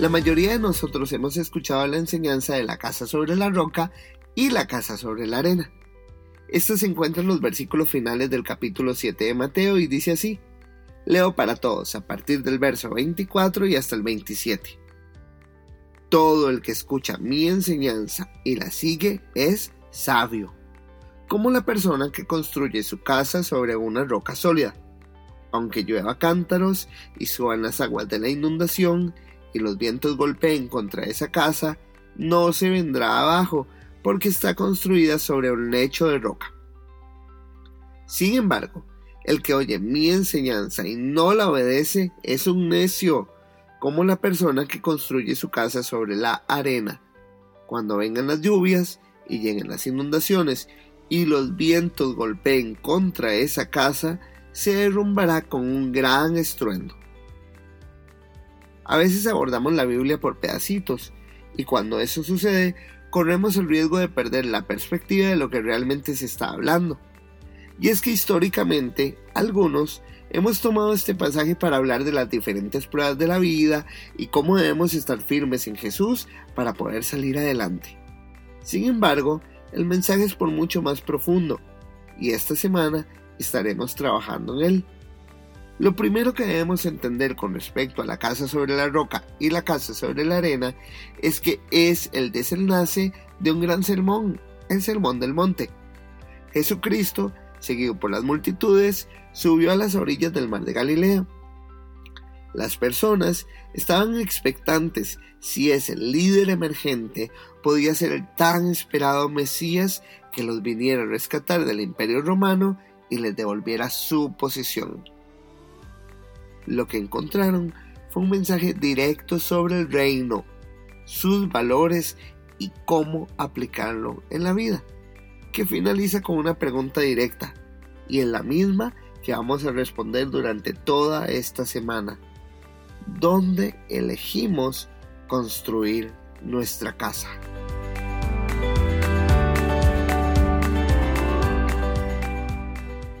La mayoría de nosotros hemos escuchado la enseñanza de la casa sobre la roca y la casa sobre la arena. Esto se encuentra en los versículos finales del capítulo 7 de Mateo y dice así. Leo para todos a partir del verso 24 y hasta el 27. Todo el que escucha mi enseñanza y la sigue es sabio, como la persona que construye su casa sobre una roca sólida. Aunque llueva cántaros y suban las aguas de la inundación y los vientos golpeen contra esa casa, no se vendrá abajo, porque está construida sobre un lecho de roca. Sin embargo, el que oye mi enseñanza y no la obedece es un necio, como la persona que construye su casa sobre la arena. Cuando vengan las lluvias y lleguen las inundaciones y los vientos golpeen contra esa casa, se derrumbará con un gran estruendo. A veces abordamos la Biblia por pedacitos, y cuando eso sucede, corremos el riesgo de perder la perspectiva de lo que realmente se está hablando. Y es que históricamente, algunos hemos tomado este pasaje para hablar de las diferentes pruebas de la vida y cómo debemos estar firmes en Jesús para poder salir adelante. Sin embargo, el mensaje es por mucho más profundo, y esta semana estaremos trabajando en él. Lo primero que debemos entender con respecto a la casa sobre la roca y la casa sobre la arena es que es el desenlace de un gran sermón, el sermón del monte. Jesucristo, seguido por las multitudes, subió a las orillas del mar de Galilea. Las personas estaban expectantes si ese líder emergente podía ser el tan esperado Mesías que los viniera a rescatar del imperio romano y les devolviera su posición. Lo que encontraron fue un mensaje directo sobre el reino, sus valores y cómo aplicarlo en la vida, que finaliza con una pregunta directa y en la misma que vamos a responder durante toda esta semana. ¿Dónde elegimos construir nuestra casa?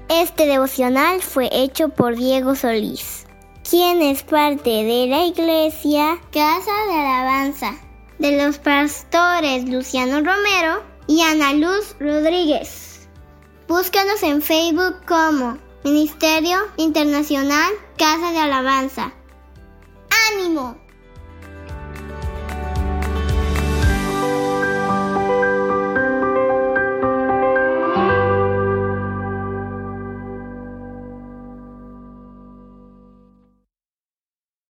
Este devocional fue hecho por Diego Solís quien es parte de la iglesia Casa de Alabanza de los pastores Luciano Romero y Ana Luz Rodríguez. Búscanos en Facebook como Ministerio Internacional Casa de Alabanza. ¡Ánimo!